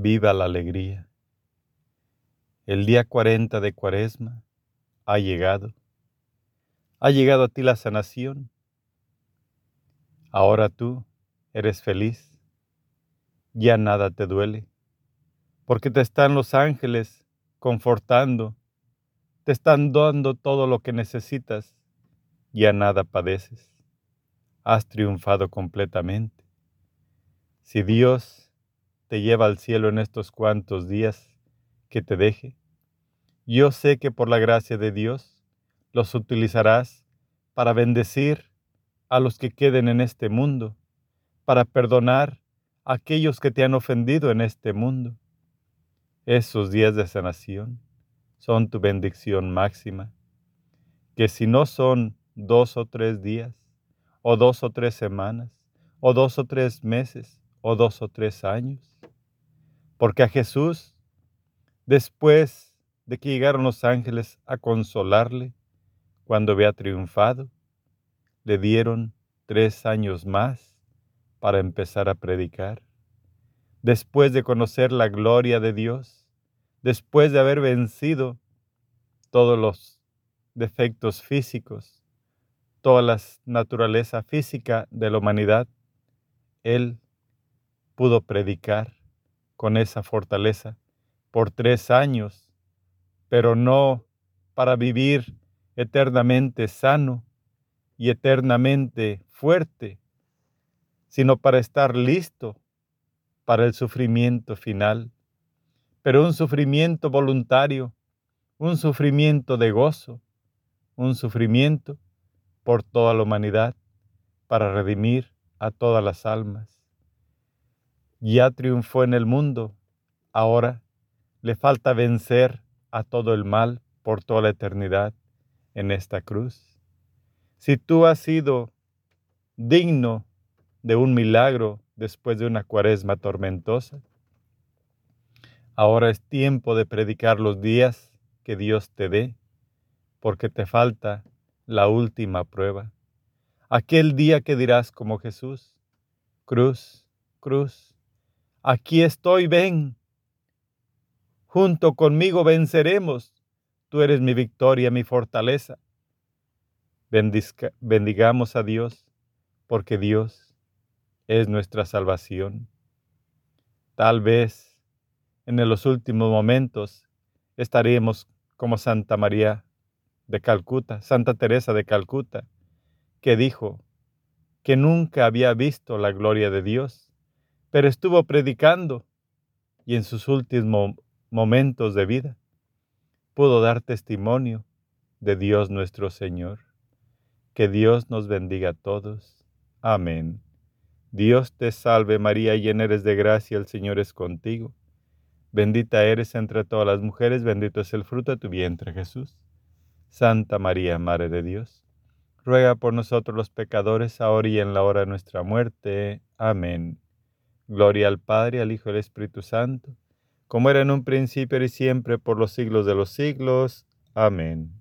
Viva la alegría. El día 40 de Cuaresma ha llegado. Ha llegado a ti la sanación. Ahora tú eres feliz. Ya nada te duele, porque te están los ángeles confortando, te están dando todo lo que necesitas. Ya nada padeces. Has triunfado completamente. Si Dios te lleva al cielo en estos cuantos días que te deje. Yo sé que por la gracia de Dios los utilizarás para bendecir a los que queden en este mundo, para perdonar a aquellos que te han ofendido en este mundo. Esos días de sanación son tu bendición máxima, que si no son dos o tres días, o dos o tres semanas, o dos o tres meses, o dos o tres años, porque a Jesús, después de que llegaron los ángeles a consolarle, cuando había triunfado, le dieron tres años más para empezar a predicar. Después de conocer la gloria de Dios, después de haber vencido todos los defectos físicos, toda la naturaleza física de la humanidad, Él pudo predicar con esa fortaleza por tres años, pero no para vivir eternamente sano y eternamente fuerte, sino para estar listo para el sufrimiento final, pero un sufrimiento voluntario, un sufrimiento de gozo, un sufrimiento por toda la humanidad, para redimir a todas las almas ya triunfó en el mundo, ahora le falta vencer a todo el mal por toda la eternidad en esta cruz. Si tú has sido digno de un milagro después de una cuaresma tormentosa, ahora es tiempo de predicar los días que Dios te dé, porque te falta la última prueba. Aquel día que dirás como Jesús, cruz, cruz, Aquí estoy, ven. Junto conmigo venceremos. Tú eres mi victoria, mi fortaleza. bendigamos a Dios, porque Dios es nuestra salvación. Tal vez en los últimos momentos estaremos como Santa María de Calcuta, Santa Teresa de Calcuta, que dijo que nunca había visto la gloria de Dios pero estuvo predicando y en sus últimos momentos de vida pudo dar testimonio de Dios nuestro Señor. Que Dios nos bendiga a todos. Amén. Dios te salve María, llena eres de gracia, el Señor es contigo. Bendita eres entre todas las mujeres, bendito es el fruto de tu vientre Jesús. Santa María, Madre de Dios, ruega por nosotros los pecadores, ahora y en la hora de nuestra muerte. Amén. Gloria al Padre, al Hijo y al Espíritu Santo, como era en un principio y siempre por los siglos de los siglos. Amén.